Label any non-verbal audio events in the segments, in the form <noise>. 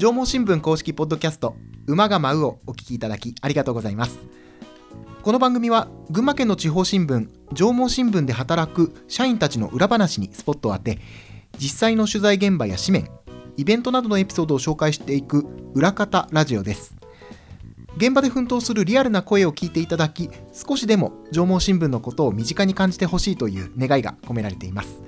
縄文新聞公式ポッドキャスト馬が舞うをお聞きいただきありがとうございます。この番組は群馬県の地方新聞縄文新聞で働く社員たちの裏話にスポットを当て実際の取材現場や紙面イベントなどのエピソードを紹介していく裏方ラジオです。現場で奮闘するリアルな声を聞いていただき少しでも縄文新聞のことを身近に感じてほしいという願いが込められています。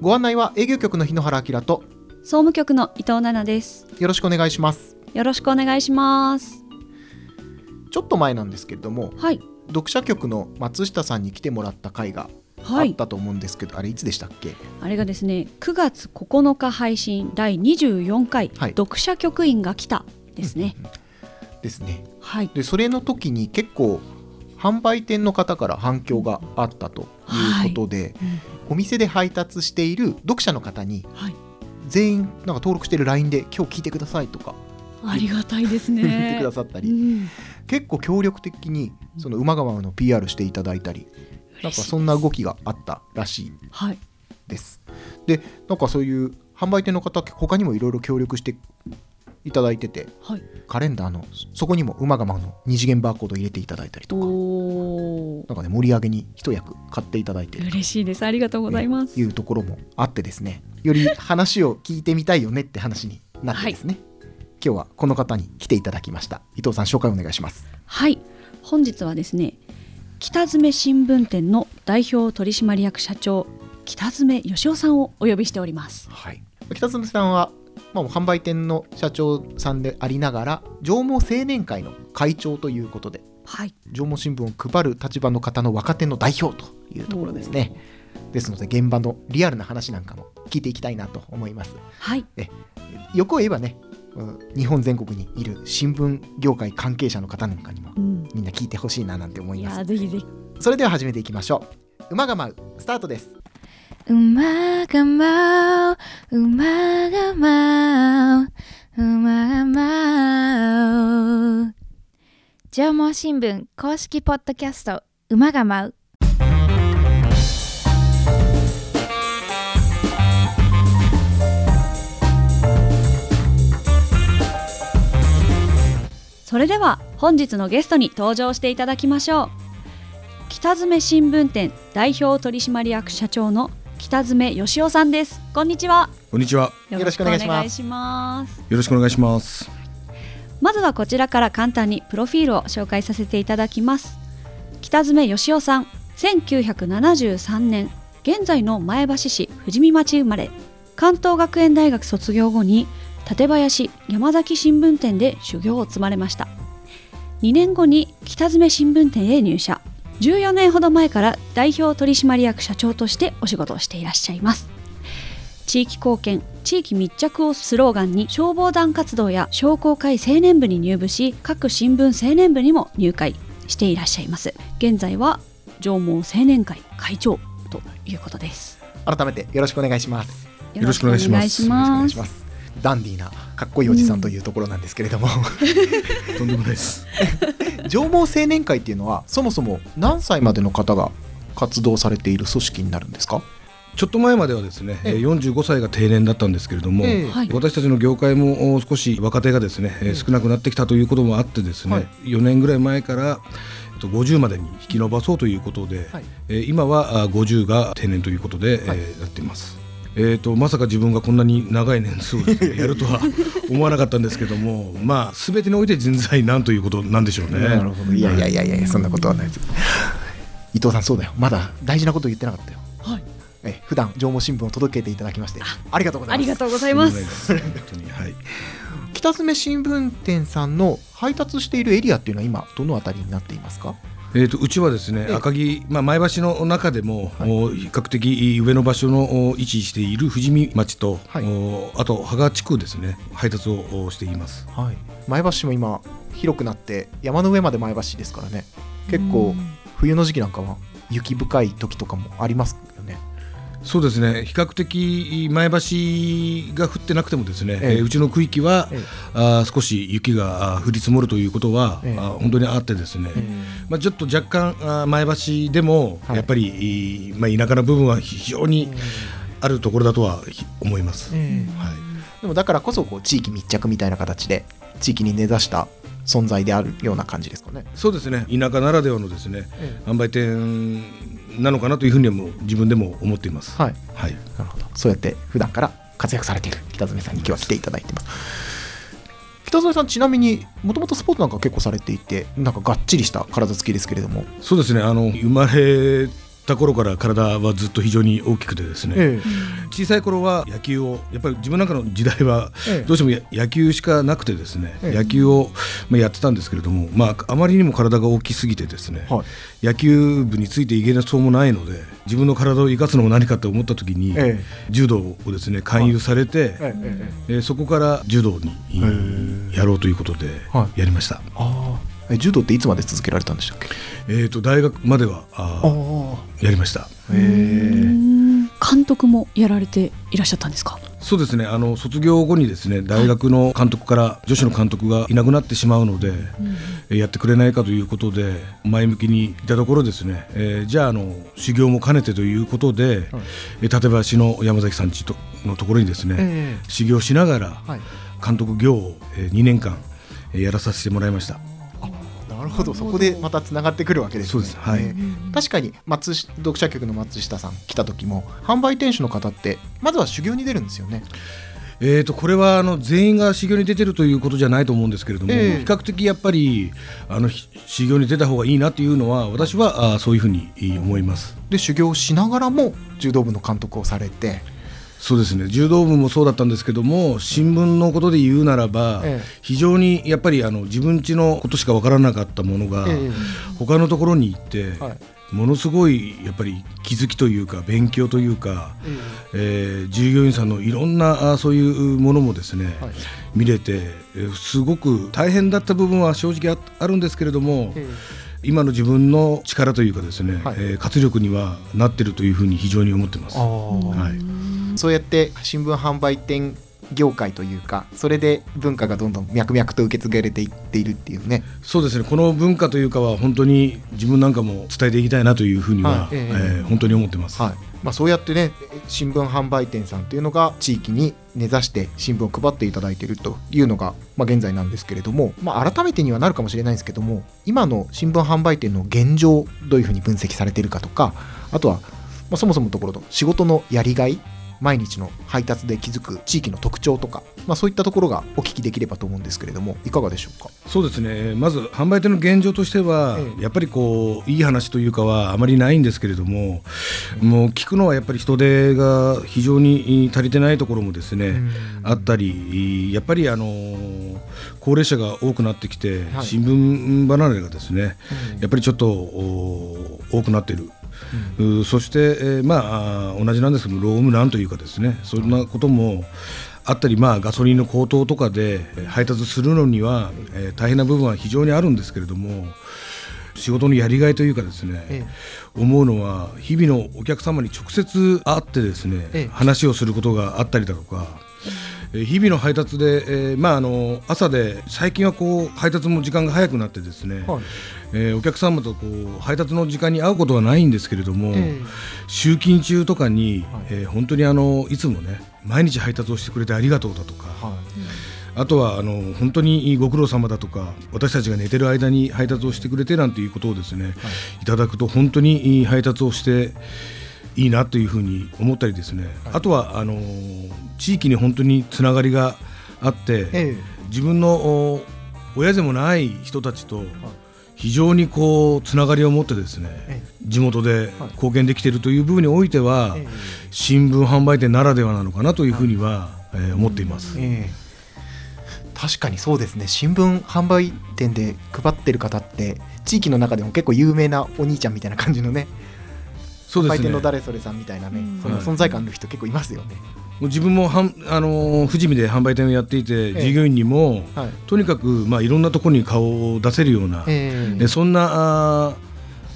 ご案内は営業局の日野原明と総務局の伊藤奈々です。よろしくお願いします。よろしくお願いします。ちょっと前なんですけれどもはい。読者局の松下さんに来てもらった回があはい。ったと思うんですけど、あれいつでしたっけ？あれがですね9月9日配信第24回、はい。読者局員が来たですね、ですね。はい。でそれの時に結構販売店の方から反響があったということで、お店で配達している読者の方にはい全員なんか登録してる LINE で今日聞いてくださいとか。ありがたいです <laughs> 言ってねくださったり、うん。結構協力的にその馬川の PR していただいたり。なんかそんな動きがあったらしいはい。です。でなんかそういう販売店の方他にもいろいろ協力していただいててはい。カレンダーのそこにも馬川の二次元バーコード入れていただいたりとか。なんかね盛り上げに一役買っていただいて。嬉しいです。ありがとうございます、というところもあってですね。より話を聞いてみたいよねって話になってですね、今日はこの方に来ていただきました。伊藤さん紹介お願いします。はい。本日はですね北詰新聞店の代表取締役社長北詰義雄さんをお呼びしております。はい。北園さんは、まあ、販売店の社長さんでありながら上毛青年会の会長ということではい。上毛新聞を配る立場の方の若手の代表というところですね。ですので現場のリアルな話なんかも聞いていきたいなと思います。はい。欲を言えばねうん日本全国にいる新聞業界関係者の方なんかにもうん。みんな聞いてほしいななんて思いいます。やぜひぜひ。それでは始めていきましょう。馬が舞うスタートです馬が舞う。馬が舞う。馬が舞う。縄文新聞公式ポッドキャスト。馬が舞う。それでは本日のゲストに登場していただきましょう。北詰新聞店代表取締役社長の北詰義雄さんです。こんにちは。こんにちは。よろしくお願いします。よろしくお願いします。まずはこちらから簡単にプロフィールを紹介させていただきます。北詰義雄さん1973年現在の前橋市富士見町生まれ。関東学園大学卒業後に館林山崎新聞店で修行を積まれました。2年後に北詰新聞店へ入社14年ほど前から代表取締役社長としてお仕事をしていらっしゃいます。地域貢献地域密着をスローガンに消防団活動や商工会青年部に入部し各新聞青年部にも入会していらっしゃいます。現在は上毛青年会会長ということです。改めてよろしくお願いします。よろしくお願いしますダンディーなかっこいいおじさんというところなんですけれども、とんでもないです。上毛青年会っていうのはそもそも何歳までの方が活動されている組織になるんですか？ちょっと前まではですね、ええ。えー45歳が定年だったんですけれども、ええはい。私たちの業界もお少し若手がですね、えー少なくなってきたということもあってですね、はい。4年ぐらい前からえっと50までに引き延ばそうということで、はい。えー今はあ50が定年ということで、はい。えーやっています。えー、とまさか自分がこんなに長い年数やるとは <laughs> 思わなかったんですけどもまあ全てにおいて人材なんということなんでしょうね。なるほど。いやいやいやいやそんなことはないです。伊藤さんそうだよ。まだ大事なこと言ってなかったよ。はい。え普段上毛新聞を届けていただきましてありがとうございます。ありがとうございます。本当にはい。北詰新聞店さんの配達しているエリアっていうのは今どのあたりになっていますか？えー、とうちはですね、ええ。赤城、まあ、前橋の中でも、はい。お比較的上の場所のお位置している富士見町と、はい。おあと芳賀地区ですね配達をおしています。はい。前橋市も今広くなって山の上まで前橋市ですからね。結構冬の時期なんかは雪深い時とかもありますそうですね。比較的前橋が降ってなくてもですね、ええ。えーうちの区域は、ええ。あー少し雪が降り積もるということは、ええ。あー本当にあってですね、えまあ、ちょっと若干前橋でもはい。やっぱり、いまあ、田舎の部分は非常にあるところだとは思います。えはい。でもだからこそこう地域密着みたいな形で地域に根ざした存在であるような感じですかね。そうですね。田舎ならではのですね販売店なのかなというふうにも自分でも思っています。はい、はい、なるほど。そうやって普段から活躍されている北爪さんに今日は来ていただいてます。北爪さんちなみにもともとスポーツなんか結構されていてなんかがっちりした体つきですけれども、そうですね。あの生まれた頃から体はずっと非常に大きくてですね、え小さい頃は野球をやっぱり自分なんかの時代はええ。どうしてもや野球しかなくてですね、ええ。野球をまあやってたんですけれども、まあ、あまりにも体が大きすぎてですね、はい。野球部についていけなそうもないので自分の体を生かすのも何かと思った時に、え柔道をですね勧誘されて、ええええーそこから柔道にやろうということではい。やりました、ああ柔道っていつまで続けられたんでしたっけ？えー、と大学まではあやりました。監督もやられていらっしゃったんですか？そうですね。あの卒業後にですね大学の監督から女子の監督がいなくなってしまうので、えやってくれないかということで前向きにいたところですね、えーじゃああの修行も兼ねてということで、え館林の山崎さんちとのところにですね、え修行しながらはい。監督業を、え2年間、えーやらさせてもらいました。なるほど。そこでまたつながってくるわけですね。そうです。はい。ええ確かに松し読者局の松下さん来た時も販売店主の方ってまずは修行に出るんですよね。えー、とこれはあの全員が修行に出てるということじゃないと思うんですけれども、ええ。比較的やっぱりあのひ修行に出た方がいいなというのは私はあーそういうふうに思います。で修行しながらも柔道部の監督をされてそうですね。柔道部もそうだったんですけども新聞のことで言うならば、ええ。非常にやっぱりあの自分家のことしか分からなかったものが、ええ。他のところに行って、はい。ものすごいやっぱり気づきというか勉強というか、えー従業員さんのいろんなあそういうものもですね、はい。見れて、えーすごく大変だった部分は正直ああるんですけれども、え今の自分の力というかですね、はい。えー活力にはなってるというふうに非常に思ってます。あはい。ーそうやって新聞販売店業界というかそれで文化がどんどん脈々と受け継がれていっているっていうね。そうですね。この文化というかは本当に自分なんかも伝えていきたいなというふうには、はい。ええ。えー本当に思ってます。はい。まあ、そうやってね新聞販売店さんというのが地域に根ざして新聞を配っていただいているというのが、まあ、現在なんですけれども、まあ、改めてにはなるかもしれないんですけども今の新聞販売店の現状どういうふうに分析されているかとかあとは、まあ、そもそものところの仕事のやりがい毎日の配達で気づく地域の特徴とか、まあ、そういったところがお聞きできればと思うんですけれどもいかがでしょうか？そうですね。まず販売店の現状としては、ええ。やっぱりこういい話というかはあまりないんですけれども、もう聞くのはやっぱり人手が非常に足りてないところもですね、あったりやっぱりあの高齢者が多くなってきて、はい。新聞離れがですね、うん。やっぱりちょっとお多くなっている。うそして、えーまあ同じなんですけどロームランというかですねそんなこともあったり、まあ、ガソリンの高騰とかでえー配達するのには、えー大変な部分は非常にあるんですけれども仕事のやりがいというかですね、え。思うのは日々のお客様に直接会ってですね、ええ。話をすることがあったりだとか、えー日々の配達で、えーまあ、あの朝で最近はこう配達も時間が早くなってですね、はいえーお客様とこう配達の時間に会うことはないんですけれども、え集勤中とかに、はい。えー本当にあのいつもね毎日配達をしてくれてありがとうだとか、はあとはあの本当にご苦労様だとか私たちが寝てる間に配達をしてくれてなんていうことをですね、い、ただくと本当にいい配達をしていいなというふうに思ったりですね、あとはあの地域に本当につながりがあって、え自分のお親でもない人たちと非常にこうつながりを持ってですね、え地元で貢献できているという部分においては、え新聞販売店ならではなのかなというふうには、えー思っています。ええ。確かにそうですね。新聞販売店で配ってる方って地域の中でも結構有名なお兄ちゃんみたいな感じのねそうですね。販売店の誰それさんみたいなね、うん。その存在感の人結構いますよね、もう自分もはん、あのー富士見で販売店をやっていて、え従業員にも、はい。とにかく、まあ、いろんなところに顔を出せるような、ええ。えそんなあー、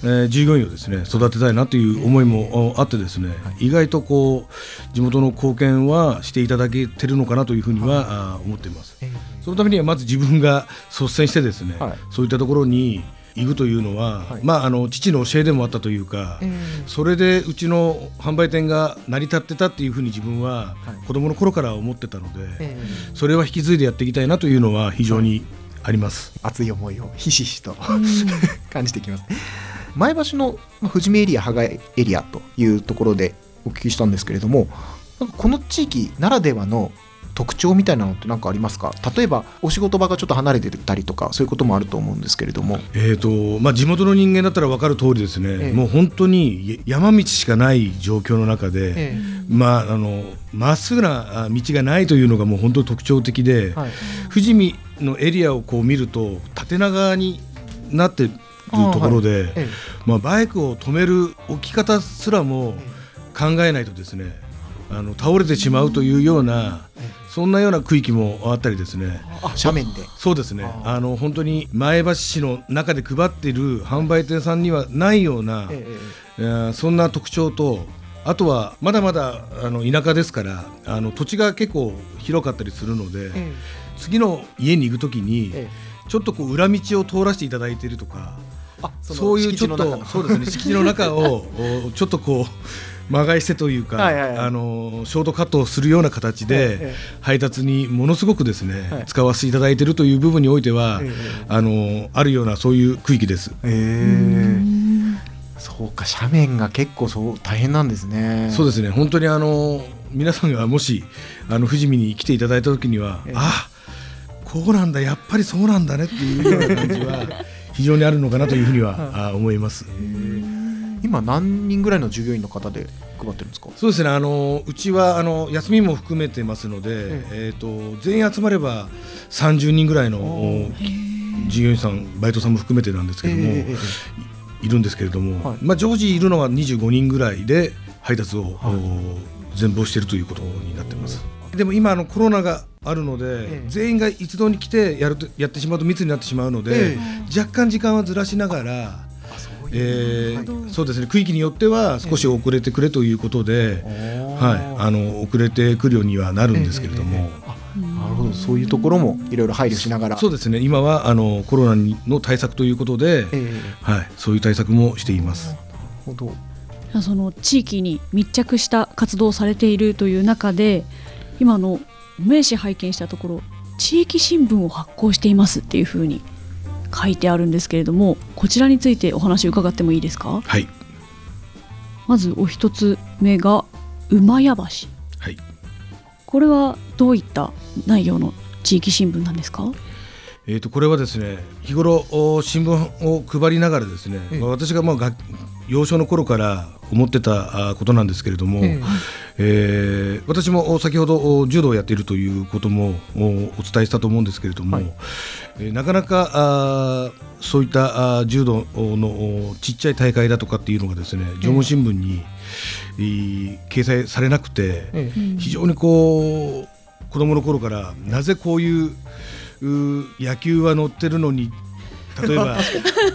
えー従業員をですね育てたいなという思いもあってですね、意外とこう地元の貢献はしていただけてるのかなというふうには、あー思っています。え。そのためにはまず自分が率先してですね、はい。そういったところにいくというのは、はい。まああの父の教えでもあったというか、それでうちの販売店が成り立ってたっていうふうに自分ははい。子供の頃から思ってたので、えそれは引き継いでやっていきたいなというのは非常にあります。熱い思いをひしひしと <laughs> 感じてきます。前橋のまあ富士見エリア羽賀エリアというところでお聞きしたんですけれどもこの地域ならではの特徴みたいなのって何かありますか？例えばお仕事場がちょっと離れてたりとかそういうこともあると思うんですけれども。えーとまあ、地元の人間だったら分かる通りですね、ええ。もう本当にや山道しかない状況の中で、えまああのまっすぐなあ道がないというのがもう本当に特徴的で、はい。富士見のエリアをこう見ると縦長になっているところで、えまあ、バイクを止める置き方すらも考えないとですねあの倒れてしまうというようなそんなような区域もあったりですね。あ斜面で。そうですね。ああの本当に前橋市の中で配っている販売店さんにはないような、ええーそんな特徴とあとはまだまだあの田舎ですからあの土地が結構広かったりするので、え次の家に行く時に、えちょっとこう裏道を通らせていただいているとかあそういうちょっとそうですね敷地の中を <laughs> おちょっとこう間返してというか、はいはいはい。あのショートカットをするような形えでえ配達にものすごくですね、はい。使わせていただいているという部分においては、ええあのあるようなそういう区域です。え。えそうか斜面が結構そう大変なんですね。そうですね。本当にあの皆さんがもしあの富士見に来ていただいた時には、ええ。あこうなんだやっぱりそうなんだねっていうような感じは非常にあるのかなというふうには、<laughs> あ思います。今何人ぐらいの従業員の方で配ってるんですか？そうですね。あのうちはあの休みも含めてますので、ええ。ー、と全員集まれば30人ぐらいの従業員さんバイトさんも含めてなんですけども、いるんですけれども、はい。まあ、常時いるのは25人ぐらいで配達を、はい。お全貌しているということになってます。でも今あのコロナがあるので、ええ。全員が一堂に来てやるとやってしまうと密になってしまうので、え。若干時間はずらしながら、えーそうですね。区域によっては少し遅れてくれということで、はい、あの遅れてくるようにはなるんですけれども、なるほど。そういうところもいろいろ配慮しながら。そうですね。今はあのコロナの対策ということで、ええはい、そういう対策もしています。なるほど。その地域に密着した活動をされているという中で今の名刺拝見したところ地域新聞を発行していますっていうふうに書いてあるんですけれどもこちらについてお話伺ってもいいですか？はい、まずお一つ目が馬屋橋。はい。これはどういった内容の地域新聞なんですか？えー、とこれはですね日頃お新聞を配りながらですね、ええまあ私がまあが幼少の頃から思ってたあことなんですけれども、ええ。ー私もお先ほどお柔道をやっているということもおお伝えしたと思うんですけれども、はい。えーなかなかあーそういった柔道のおちっちゃい大会だとかっていうのがですね縄文新聞に、えー掲載されなくて、ええ。非常にこう子供の頃からなぜこういうう野球は乗ってるのに例えば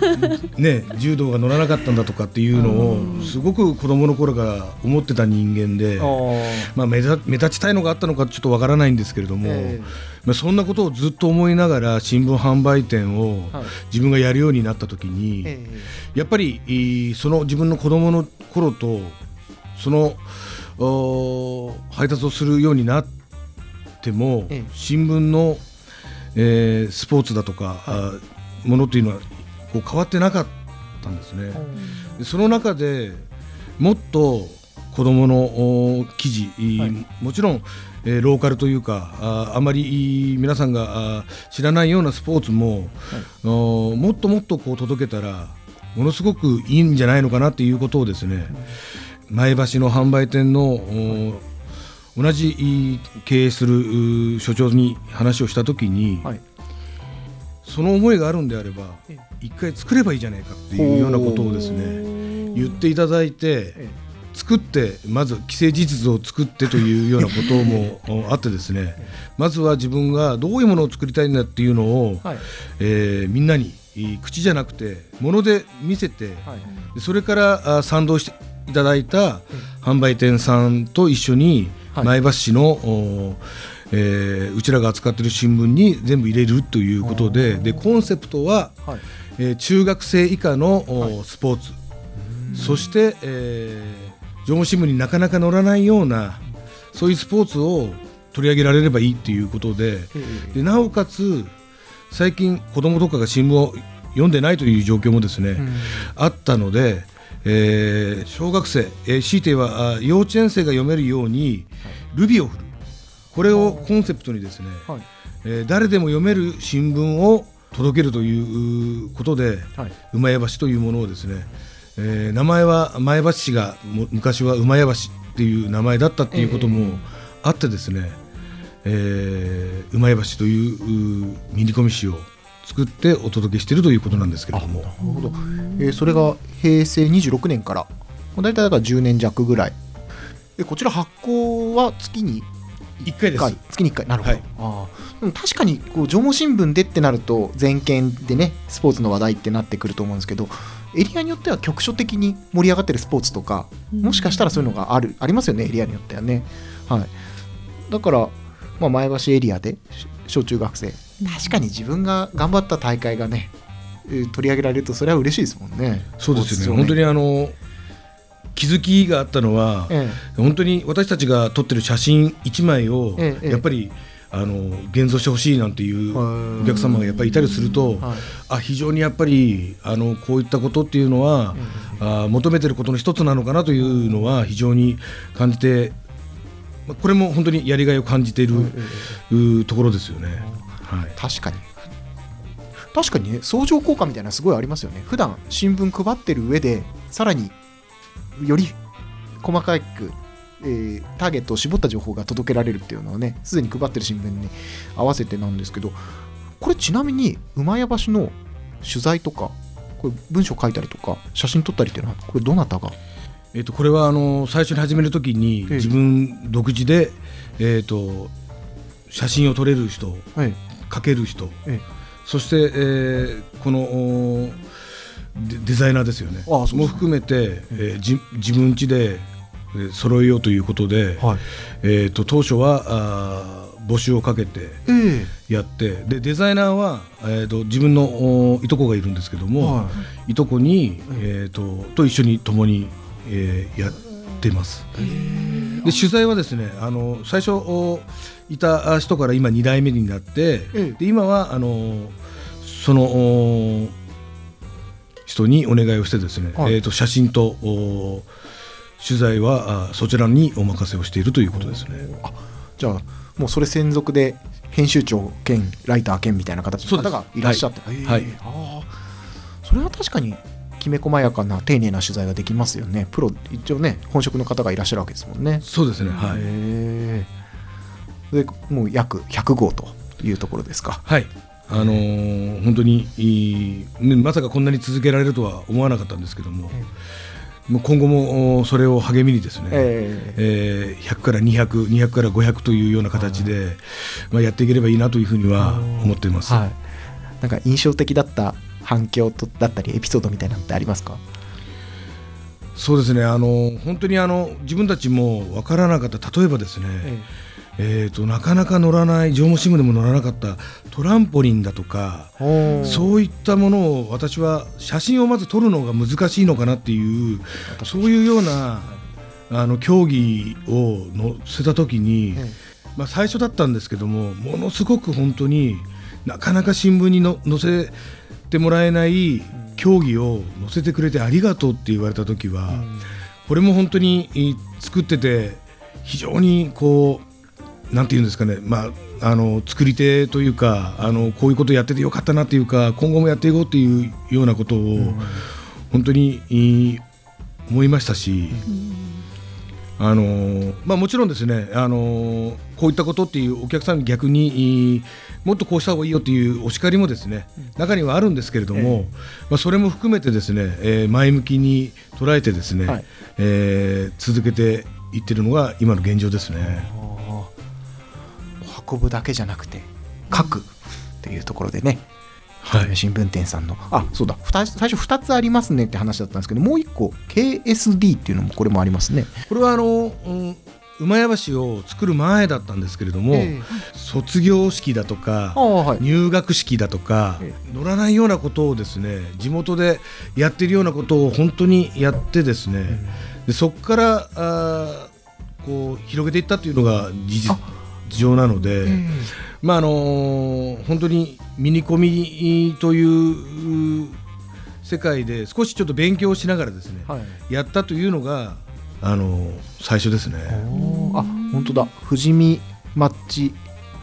<laughs> ね柔道が乗らなかったんだとかっていうのをすごく子供の頃から思ってた人間で、まあ、目立目立ちたいのがあったのかちょっとわからないんですけれども、ええ。まあ、そんなことをずっと思いながら新聞販売店をはい。自分がやるようになった時に、えやっぱりいいその自分の子供の頃とそのお配達をするようになっても、ええ。新聞の、えースポーツだとか、あものというのはこう変わってなかったんですね。その中でもっと子どものお記事、いはい。もちろん、えーローカルというかああまりい皆さんがあ知らないようなスポーツも、おもっともっとこう届けたらものすごくいいんじゃないのかなっていうことをですね、前橋の販売店の、お同じい経営するう所長に話をした時に、はいその思いがあるんであればえ一回作ればいいじゃないかっていうようなことをですね言っていただいてえ作ってまず既成事実を作ってというようなこともお <laughs> あってですねまずは自分がどういうものを作りたいんだっていうのを、はい。えーみんなにい口じゃなくてもので見せてはい。でそれからあ賛同していただいた販売店さんと一緒にはい。前橋市の、おえーうちらが扱っている新聞に全部入れるということででコンセプトは、はい。えー中学生以下の、おはい。スポーツ。そして、えー、縄文新聞になかなか載らないようなそういうスポーツを取り上げられればいいっていうことででなおかつ最近子供とかが新聞を読んでないという状況もですね、あったので、えー小学生、えー、強いてはあ幼稚園生が読めるように、ルビを振るこれをコンセプトにですね、はい。えー誰でも読める新聞を届けるということで、はい。馬屋橋というものをですね、えー名前は前橋市がも昔は馬屋橋っていう名前だったっていうことえもあってですね、えー馬屋橋といううミニコミ誌を作ってお届けしているということなんですけれども。なるほど、えーそれが平成26年から大体だから10年弱ぐらい。えこちら発行は月に1回1です。回。月に1回。なるほど、はい。あー。でも確かにこう縄文新聞でってなると全県でねスポーツの話題ってなってくると思うんですけどエリアによっては局所的に盛り上がってるスポーツとかもしかしたらそういうのがあるありますよねエリアによってはね。はい。だから、まあ、前橋エリアでし小中学生。確かに自分が頑張った大会がねえー取り上げられるとそれは嬉しいですもんね。そうですよね。本当にあの気づきがあったのは、え本当に私たちが撮ってる写真1枚を、えええやっぱりあの現像してほしいなんていうはい。お客様がやっぱりいたりすると、はい。あ非常にやっぱりあのこういったことっていうのは、あ求めてることの一つなのかなというのは非常に感じて、まあこれも本当にやりがいを感じている、うところですよね。はい。確かに。確かにね相乗効果みたいなのすごいありますよね。普段新聞配ってる上でさらにより細かく、えーターゲットを絞った情報が届けられるっていうのはねすでに配ってる新聞に合わせてなんですけどこれちなみに馬屋橋の取材とかこれ文章書いたりとか写真撮ったりっていうのはこれどなたが？えっとこれはあの最初に始めるときにええ。自分独自で、えっと写真を撮れる人はい。描ける人、ええ。そして、えーこのおデデザイナーですよね。ああも含めて、えーじ自分家で、えー揃えようということで、はい。えー、と当初はあー募集をかけてえやってでデザイナーは、えー、と自分のおいとこがいるんですけどえも、はい。とこに、えー、とと一緒に共に、えーやってます。で取材はですねあの最初おいた人から今2代目になって、ええ。で今はあのそのお人にお願いをしてですね、はい。えー、と写真とお取材はあそちらにお任せをしているということですね。あじゃあもうそれ専属で編集長兼ライター兼みたいな形の方がいらっしゃって、へえはい。ああそれは確かにきめ細やかな丁寧な取材ができますよね。プロ一応ね本職の方がいらっしゃるわけですもんね。そうですね、はい、でもう約100号というところですか。はい。あのー本当にいいねまさかこんなに続けられるとは思わなかったんですけども、もう今後もおそれを励みにですね、ええ。えー100から200、200から500というような形で、まあ、やっていければいいなというふうには思っています。はい。なんか印象的だった反響とだったりエピソードみたいなのってありますか？そうですね、あの本当にあの自分たちも分からなかった、例えばですね、えーとなかなか乗らない、縄文新聞でも乗らなかったトランポリンだとか、そういったものを私は写真をまず撮るのが難しいのかなっていうそういうようなあの競技を載せた時に、えまあ、最初だったんですけどもものすごく本当になかなか新聞にの載せてもらえない競技を載せてくれてありがとうって言われた時は、これも本当にい作ってて非常にこうなんていうんですかね、まあ、あの作り手というかあのこういうことやっててよかったなっていうか今後もやっていこうっていうようなことを本当に思いましたし。あのまあ、もちろんですね、あのこういったことっていうお客さんに逆にもっとこうした方がいいよっていうお叱りもですね中にはあるんですけれども、まあ、それも含めてですね、えー前向きに捉えてですね、はい。えー続けていってるのが今の現状ですね。運ぶだけじゃなくて書くっていうところでね、はい。新聞店さんの。あそうだ。最初2つありますねって話だったんですけどもう1個 KSD っていうのもこれもありますね。これはあの、うん馬屋橋を作る前だったんですけれども、ええ。卒業式だとかはい。入学式だとかえ乗らないようなことをですね地元でやってるようなことを本当にやってですね、でそこからあーこう広げていったというのが事実情なので、えまああのー本当にミニコミという世界で少しちょっと勉強しながらですね、えはい。やったというのが、あのー最初ですね。あ本当だ。富士見町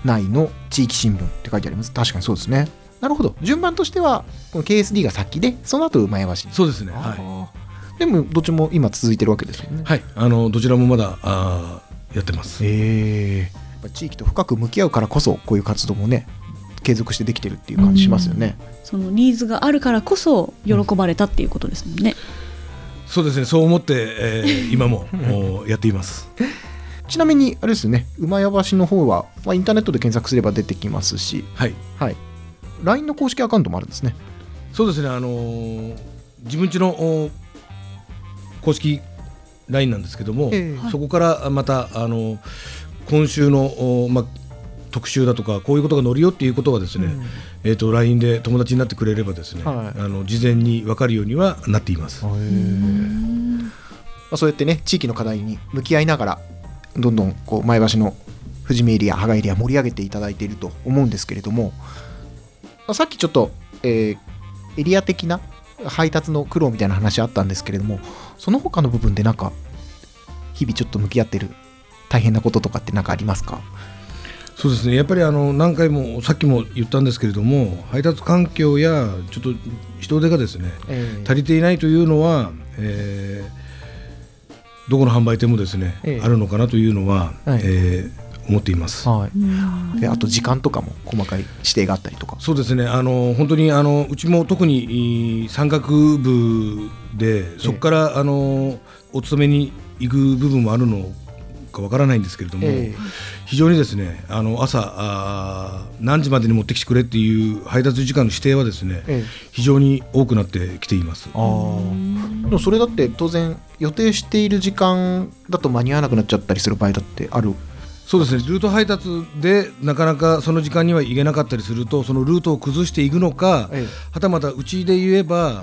内の地域新聞って書いてあります。確かにそうですね。なるほど。順番としてはこの KSD が先でその後馬屋橋そうですね。あはい。ーでもどっちも今続いてるわけですよね。はい。あのどちらもまだあーやってます。ええやっぱ地域と深く向き合うからこそこういう活動もね継続してできてるっていう感じしますよね、そのニーズがあるからこそ喜ばれたっていうことですもんね。そうですね。そう思って、えー今も <laughs> おやっています。ちなみにあれですよね馬屋橋の方は、まあ、インターネットで検索すれば出てきますしはい。はい LINE の公式アカウントもあるんですねそうですね。あのー自分家のお公式 LINE なんですけども、ええはいそこからまたあの今週のおま特集だとかこういうことが載るよっていうことはですね、うん。えっ、と LINE で友達になってくれればですね、はい。あの事前に分かるようにはなっています。まあ、そうやってね地域の課題に向き合いながらどんどんこう前橋の富士見エリア芳賀エリア盛り上げていただいていると思うんですけれども、まあ、さっきちょっと、えーエリア的な配達の苦労みたいな話あったんですけれどもその他の部分でなんか日々ちょっと向き合ってる大変なこととかって何かありますか？そうですね。やっぱりあの何回もさっきも言ったんですけれども配達環境やちょっと人手がですね足りていないというのは、えーどこの販売店もですね、ええ。あるのかなというのは、はい。えー思っています。はい、であと時間とかも細かい指定があったりとか。そうですね。あの本当にあのうちも特に山岳部でそこから、あのお勤めに行く部分もあるのかわからないんですけれども、え非常にですねあの朝何時までに持ってきてくれっていう配達時間の指定はですね、ええ。非常に多くなってきています。あー。でもそれだって当然予定している時間だと間に合わなくなっちゃったりする場合だってある？そうですね。ルート配達でなかなかその時間には行けなかったりするとそのルートを崩していくのか、えはたまたうちで言えば、は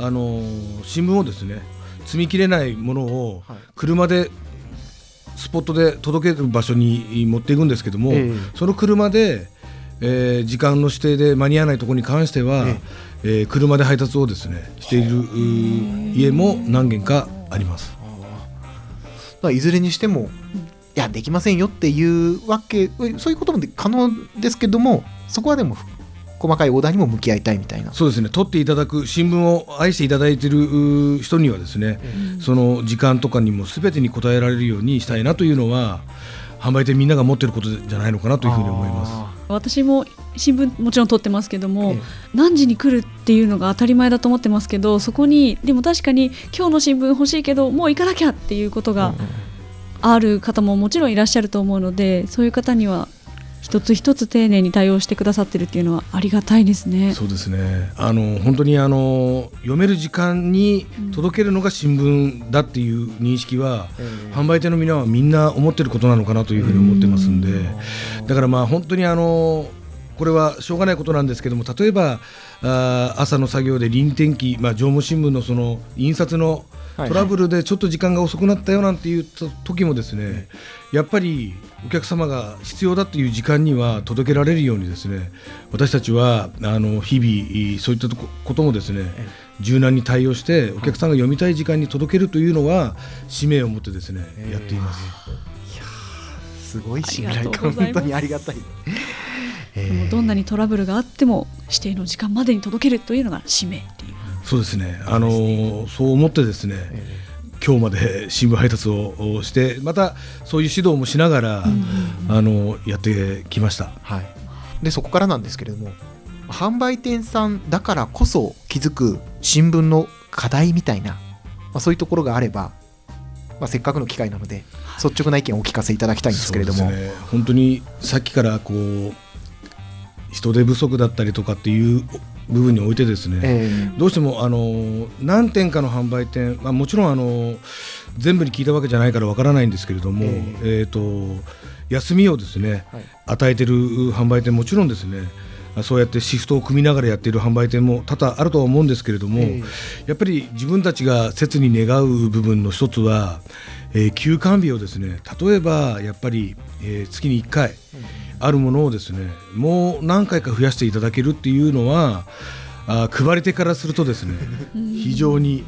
い。あのー新聞をですね積み切れないものをはい。車でスポットで届ける場所に持っていくんですけども、ええ。その車で、えー時間の指定で間に合わないところに関しては、ええ。ー車で配達をですねしている家も何軒かあります。だからいずれにしてもいやできませんよっていうわけそういうこともで可能ですけどもそこはでも細かいオーダーにも向き合いたいみたいな。そうですね。取っていただく新聞を愛していただいている人にはですね、その時間とかにも全てに応えられるようにしたいなというのは販売店みんなが持っていることじゃないのかなというふうに思います。あ私も新聞もちろん撮ってますけども、ええ。何時に来るっていうのが当たり前だと思ってますけどそこにでも確かに今日の新聞欲しいけどもう行かなきゃっていうことーがある方ももちろんいらっしゃると思うのでそういう方には一つ一つ丁寧に対応してくださってるっていうのはありがたいですね。そうですね。あの本当にあの読める時間に届けるのが新聞だっていう認識は、ええ。販売店のみんなはみんな思ってることなのかなというふうに思ってますんで、だからまあ本当にあのこれはしょうがないことなんですけども例えばあー朝の作業で臨転機、まあ、上毛新聞のその印刷のはいトラブルでちょっと時間が遅くなったよなんていう時もですねやっぱりお客様が必要だという時間には届けられるようにですね私たちはあの日々そういったとここともですね柔軟に対応してお客さんが読みたい時間に届けるというのは使命を持ってですねやっています。すごい信頼感。本当にありがたい、えでもどんなにトラブルがあっても指定の時間までに届けるというのが使命っていう。そうですね。あのーそう思ってですね、今日まで新聞配達をして、またそういう指導もしながら、あのやってきました。はい、でそこからなんですけれども販売店さんだからこそ気づく新聞の課題みたいな、まあ、そういうところがあれば、まあ、せっかくの機会なので率直な意見をお聞かせいただきたいんですけれども、ね、本当にさっきからこう人手不足だったりとかっていう部分においてですね、えどうしてもあの何店かの販売店、まあ、もちろんあの全部に聞いたわけじゃないからわからないんですけれども、ええ。ーと休みをですねはい。与えてる販売店もちろんですねあそうやってシフトを組みながらやっている販売店も多々あるとは思うんですけれども、えやっぱり自分たちが切に願う部分の一つは、えー休館日をですね例えばやっぱり、えー月に1回あるものをですねもう何回か増やしていただけるっていうのはあー配り手からするとですね非常に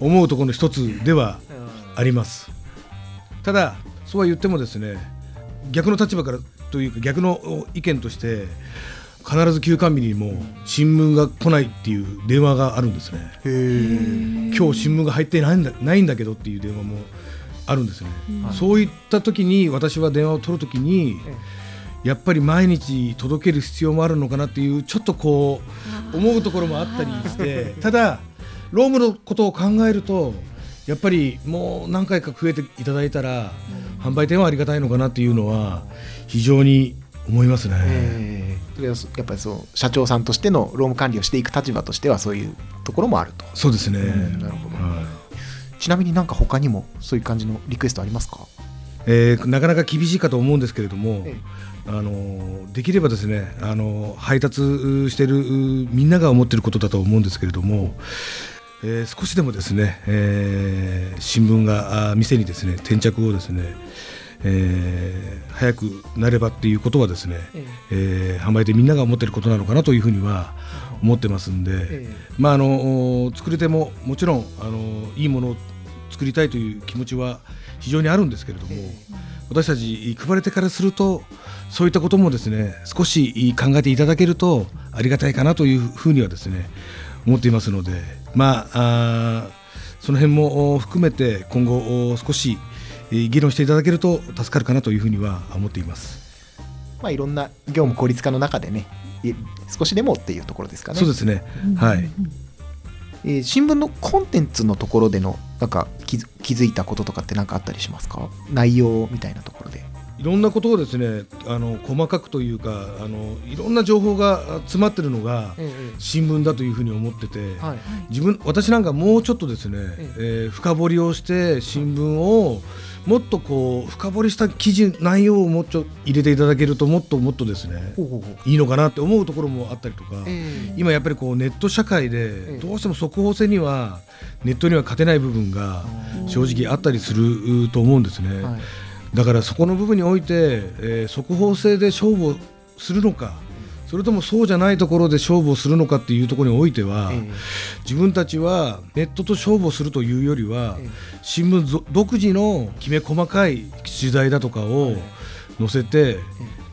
思うところの一つではあります。ただそうは言ってもですね逆の立場からというか逆のお意見として必ず休館日にも新聞が来ないっていう電話があるんですね。今日新聞が入ってないんだないんだけどっていう電話もあるんですね、そういった時に私は電話を取る時にやっぱり毎日届ける必要もあるのかなっていうちょっとこう思うところもあったりしてただロームのことを考えるとやっぱりもう何回か増えていただいたら販売店はありがたいのかなっていうのは非常に思いますね。ええ。それはやっぱりそう社長さんとしての労務管理をしていく立場としてはそういうところもあると。そうですね、うんなるほど。はい。ちなみになんか他にもそういう感じのリクエストありますか？えーなかなか厳しいかと思うんですけれども、えあのできればですねあの配達してるみんなが思ってることだと思うんですけれども、えー少しでもですね、えー新聞があ店にですね転着をですね、えー早くなればっていうことはですね、えー販売でみんなが思ってることなのかなというふうには思ってますんで、えまああの作り手ももちろんあのいいものを作りたいという気持ちは非常にあるんですけれども、私たち配り手からするとそういったこともですね少し考えていただけるとありがたいかなというふうにはですね思っていますのでまあその辺もお含めて今後お少しえー議論していただけると助かるかなというふうには思っています。まあいろんな業務効率化の中でねい少しでもっていうところですかね。そうですね、はいえー新聞のコンテンツのところでのなんか気づ気づいたこととかって何かあったりしますか？内容みたいなところで。いろんなことをですねあの細かくというかあのいろんな情報が詰まってるのが新聞だというふうに思ってて、はい。自分私なんかもうちょっとですね、ええー深掘りをして新聞をもっとこう深掘りした記事内容をもうちょっと入れていただけるともっともっとですねいいのかなって思うところもあったりとか、え今やっぱりこうネット社会えでどうしても速報性にはネットには勝てない部分が正直あったりすると思うんですね。はいだからそこの部分において、えー速報性で勝負をするのかそれともそうじゃないところで勝負をするのかっていうところにおいては、え自分たちはネットと勝負をするというよりは、え新聞ぞ独自のきめ細かい取材だとかを載せて、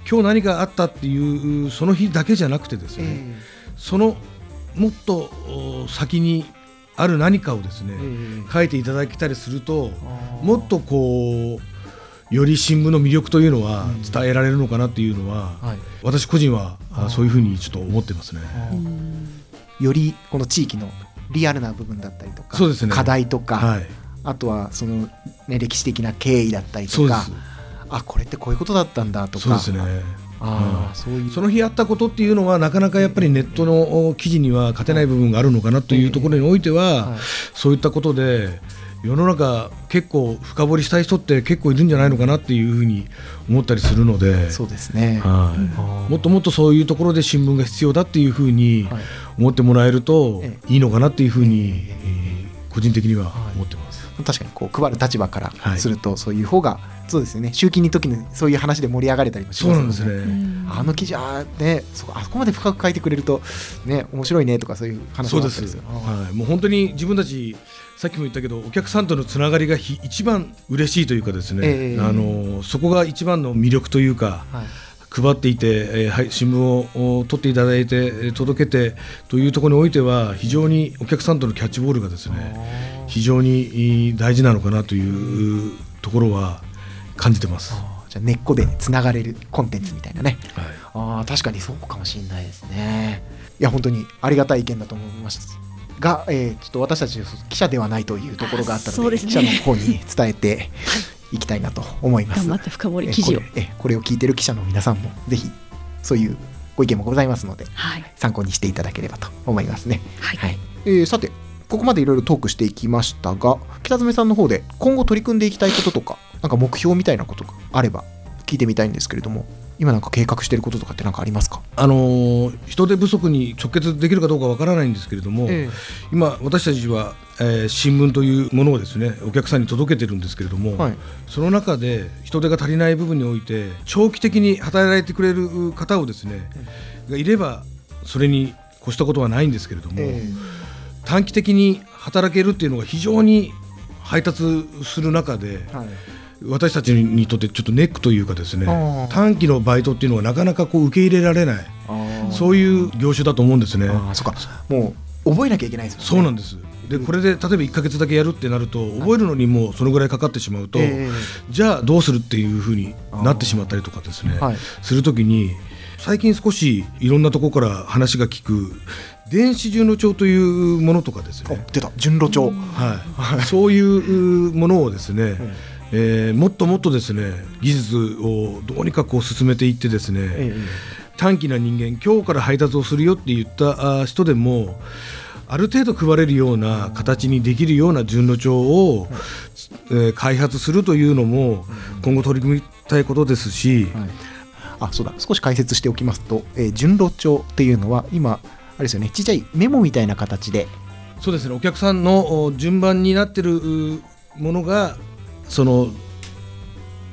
今日何があったっていうその日だけじゃなくてですえね、そのもっとお先にある何かをですね、え書いていただけたりするともっとこうより新聞の魅力というのは伝えられるのかなっていうのは、はい。私個人はそういうふうにちょっと思ってますね。よりこの地域のリアルな部分だったりとかそうですね。課題とか、はい、あとはその、ね、歴史的な経緯だったりとか。あこれってこういうことだったんだとかそうですね。あーそういう。その日あったことっていうのはなかなかやっぱりネットのお記事には勝てない部分があるのかなというところにおいては、はい。そういったことで世の中結構深掘りしたい人って結構いるんじゃないのかなっていうふうに思ったりするので、そうですね、はい。もっともっとそういうところで新聞が必要だっていうふうにはい思ってもらえるとえい。いのかなっていうふうに、個人的には思ってます。確かにこう配る立場からはい。するとそういう方が、そうですよね。集金の時にそういう話で盛り上がれたりもしそうますよなんですね。あの記事あーねそこあそこまで深く書いてくれるとね面白いねとかそういう話そうです。はい、もう本当に自分たちさっきも言ったけどお客さんとのつながりがひ一番嬉しいというかですね、ええ。あのそこが一番の魅力というかはい。配っていて、えーはい、新聞をお取っていただいてえー届けてというところにおいては非常にお客さんとのキャッチボールがですね非常に大事なのかなというところは感じてます。じゃあ根っこでつながれるコンテンツみたいなね。はい。あー確かにそうかもしれないですね。いや本当にありがたい意見だと思います。が、えーちょっと私たち記者ではないというところがあったのでね。記者の方に伝えてい。きたいなと思います。頑張って深掘り記事を。えこれえこれを聞いてる記者の皆さんもぜひそういうご意見もございますのではい。参考にしていただければと思いますね。はい。はい。えーさてここまでいろいろトークしていきましたが北爪さんの方で今後取り組んでいきたいこととかなんか目標みたいなことがあれば聞いてみたいんですけれども今なんか計画していることとかって何かありますか、あのー人手不足に直結できるかどうかわからないんですけれども、え今私たちは、えー新聞というものをですねお客さんに届けてるんですけれども、はい。その中で人手が足りない部分において長期的に働いてくれる方をですね、がいればそれに越したことはないんですけれども、え短期的に働けるっていうのが非常に配達する中でーはい。私たちにとってちょっとネックというかですね短期のバイトっていうのはなかなかこう受け入れられないそういう業種だと思うんですね。そっか。もう覚えなきゃいけないですよね。そうなんです。でこれで例えば1か月だけやるってなると覚えるのにもうそのぐらいかかってしまうと、えじゃあどうするっていうふうになってしまったりとかですね、はい。するときに最近少しいろんなところから話が聞く電子順路帳というものとかですね、お出た。順路帳。はい、そういうものをですね、えーもっともっとですね技術をどうにかこう進めていってですね、え短気な人間今日から配達をするよって言ったあ人でもある程度配れるような形にできるような順路帳を、えー開発するというのも今後取り組みたいことですし、はい。あそうだ。少し解説しておきますと、えー順路帳っていうのは今あれですよね。ちっちゃいメモみたいな形で。そうですね。お客さんのお順番になってるうものがその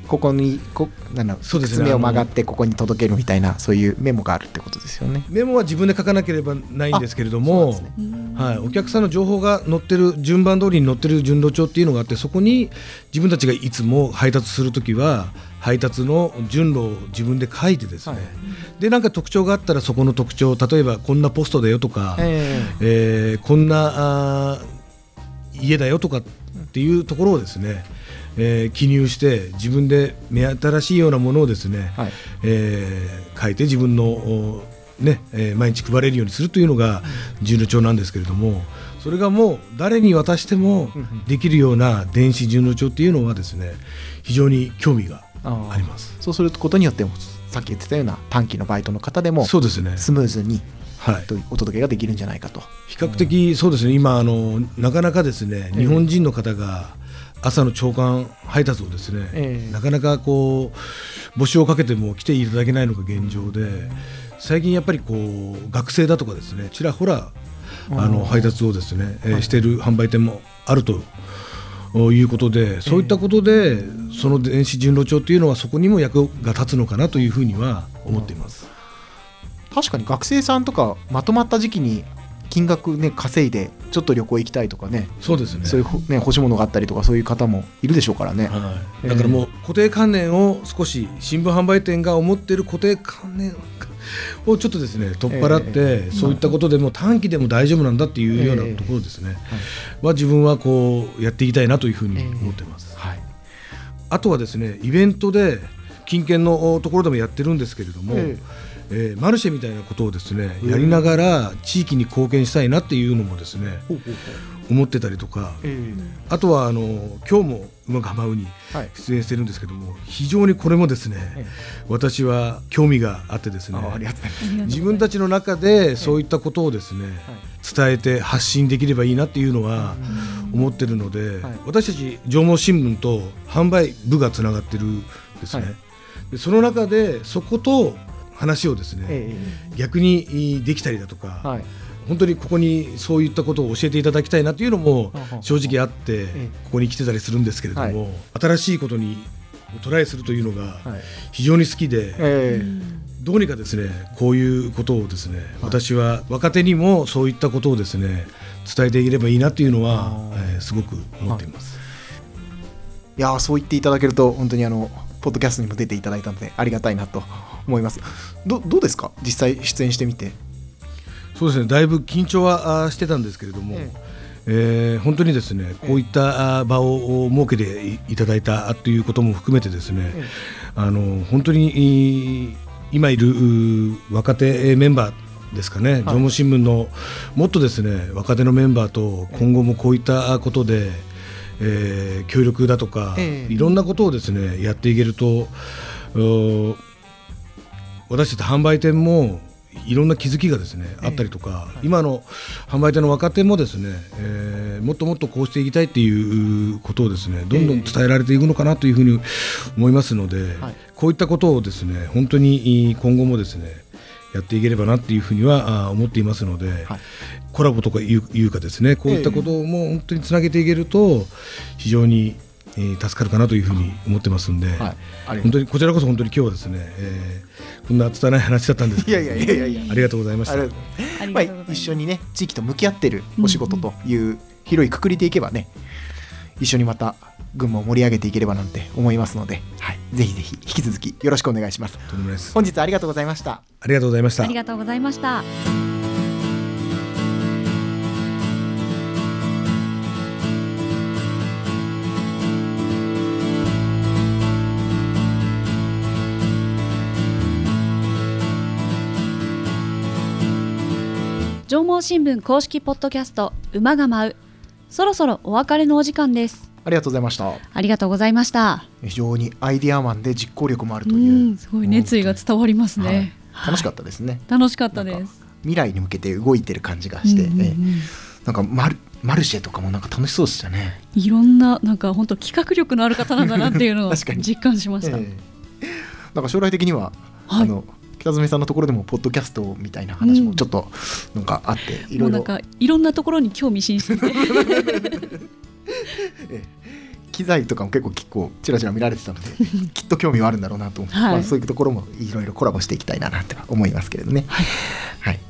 ここにこなんだそうですね。爪を曲がってここに届けるみたいなそういうメモがあるってことですよね。メモは自分で書かなければないんですけれども、そうなんですはい、お客さんの情報が載ってる順番通りに載ってる順路帳っていうのがあってそこに自分たちがいつも配達するときは配達の順路を自分で書いてですね、はい。でなんか特徴があったらそこの特徴例えばこんなポストだよとか、ええ。ーこんなあー家だよとかっていうところをですね、えー記入して自分で目新しいようなものをですね、はい。えー書いて自分の、おねえー毎日配れるようにするというのが順路帳なんですけれどもそれがもう誰に渡してもできるような電子順路帳っていうのはですね非常に興味がああります。そうすることによってさっき言ってたような短期のバイトの方でもそうですね、スムーズにはい、とお届けができるんじゃないかと。比較的そうですね。今あのなかなかですね日本人の方が朝の朝刊配達をですね、ええ。なかなかこう募集をかけても来ていただけないのが現状で最近やっぱりこう学生だとかですねちらほらあの配達をですね、えーしている販売店もあると。いうことでそういったことで、その電子順路帳っていうのはそこにも役が立つのかなというふうには思っています。確かに学生さんとかまとまった時期に金額ね稼いでちょっと旅行行きたいとかね。そうですね。そういうほね欲しいものがあったりとかそういう方もいるでしょうからね。はい、だからもう固定観念を少し新聞販売店が思っている固定観念をちょっとですね取っ払って、ええ。そういったことでも短期でも大丈夫なんだっていうようなところですね、は自分はこうやっていきたいなというふうに思ってます、はい。あとはですねイベントで近県のところでもやってるんですけれども、ええーマルシェみたいなことをですねええやりながら地域に貢献したいなっていうのもですね思ってたりとかえあとはあの今日も「馬が舞う」にえはい。出演してるんですけども非常にこれもですね、え私は興味があってですね。自分たちの中でそういったことをですね、伝えて発信できればいいなっていうのは思ってるので、はい。私たち縄文新聞と販売部がつながってるんですね、その中でそこと話をですね、え逆にできたりだとか、えはい。本当にここにそういったことを教えていただきたいなというのもはは正直あってえここに来てたりするんですけれども、新しいことにトライするというのがはい。非常に好きで、えどうにかですねこういうことをですね私は若手にもそういったことをですね伝えていければいいなというのはえーすごく思っています。いやーそう言っていただけると本当にあのポッドキャストにも出ていただいたのでありがたいなと思います。どどうですか？実際出演してみて。そうですね。だいぶ緊張はしてたんですけれども、ええ。ー本当にですねこういった場を設けていいただいたということも含めてですね、えあの本当にいい今いる若手メンバーですかね、縄文新聞のもっとですね若手のメンバーと今後もこういったことで、えー協力だとか、ええ。いろんなことをですねやっていけると私たち販売店もいろんな気づきがですね、あったりとか、今の販売店の若手もですね、えーもっともっとこうしていきたいっていうことをですねどんどん伝えられていくのかなというふうに思いますので、はい。こういったことをですね本当に今後もですねやっていければなっていうふうにはあ思っていますので、はい。コラボとかいうかですねこういったことをもう本当につなげていけると非常に、えー助かるかなというふうに思ってますんで、はい。本当にこちらこそ本当に今日はですね、えーこんな拙い話だったんですけどいやいやいやいやいや。ありがとうございました。まあ。一緒にね地域と向き合ってるお仕事という広いくくりでいけばね一緒にまた群馬を盛り上げていければなんて思いますので、はい、ぜひぜひ引き続きよろしくお願いします。本日はありがとうございました。ありがとうございました。ありがとうございました。縄文新聞公式ポッドキャスト馬が舞う。そろそろお別れのお時間です。ありがとうございました。ありがとうございました。非常にアイデアマンで実行力もあるとういう、んすごい熱意が伝わりますね、はい。楽しかったですね、<laughs> 楽しかったです。未来に向けて動いてる感じがして、うんうんうん。ええ。なんかマルマルシェとかもなんか楽しそうでしたね。いろんななんか本当企画力のある方なんだなっていうのを <laughs> 実感しました、ええ。なんか将来的には、はい。あの北爪さんのところでもポッドキャストみたいな話もちょっとなんかあって、いろいろもうなんかいろんなところに興味津々。で <laughs> 機材とかも結構結構ちらちら見られてたので <laughs> きっと興味はあるんだろうなと思って、はい。まあ、そういうところもいろいろコラボしていきたいななんて思いますけれどね。はい。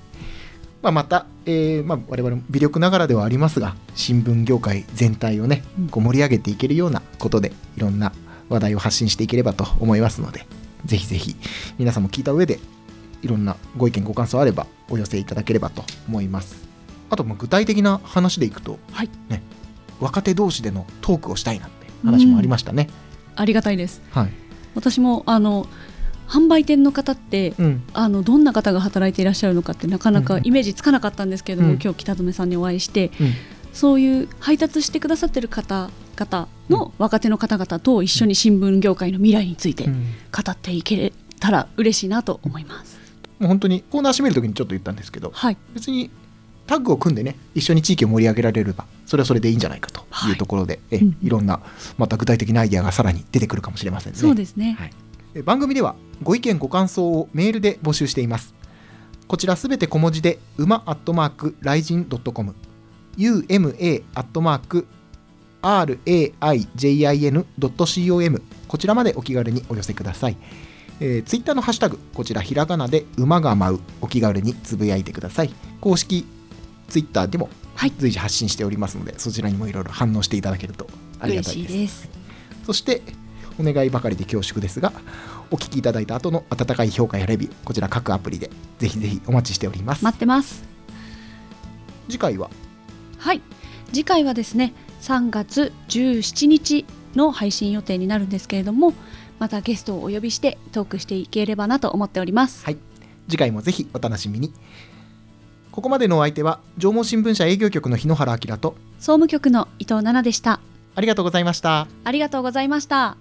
まあ、また、えーまあ、我々も微力ながらではありますが新聞業界全体をねうん。こう盛り上げていけるようなことでいろんな話題を発信していければと思いますのでぜひぜひ皆さんも聞いた上でいろんなご意見ご感想あればお寄せいただければと思います。あとまあ具体的な話でいくと、はい。ね、若手同士でのトークをしたいなって話もありましたね、ありがたいです。はい、私もあの販売店の方ってうん、あのどんな方が働いていらっしゃるのかってなかなかうんイメージつかなかったんですけれども、うん。今日北留さんにお会いしてうんそういう配達してくださってる方々の若手の方々と一緒に新聞業界の未来についてうん。語っていけたら嬉しいなと思います。もう本当にコーナー締める時にちょっと言ったんですけどはい、別にタッグを組んでね一緒に地域を盛り上げられればそれはそれでいいんじゃないかというところで、えうん。いろんなまた具体的なアイデアがさらに出てくるかもしれませんね。そうですね。はい、え番組ではご意見ご感想をメールで募集しています。こちらすべて小文字で馬アットマークライジンアットマーク raijin.com こちらまでお気軽にお寄せください、えー、ツイッターのハッシュタグこちらひらがなで馬が舞うお気軽につぶやいてください。公式ツイッターでもはい。随時発信しておりますので、そちらにもいろいろ反応していただけるとありがたいです。嬉しいです。そしてお願いばかりで恐縮ですがお聞きいただいた後の温かい評価やレビューこちら各アプリでぜひぜひお待ちしております。待ってます。次回ははい。次回はですね3月17日の配信予定になるんですけれどもまたゲストをお呼びしてトークしていければなと思っております。はい。次回もぜひお楽しみに。ここまでのお相手は縄文新聞社営業局の日野原明と総務局の伊藤奈々でした。ありがとうございました。ありがとうございました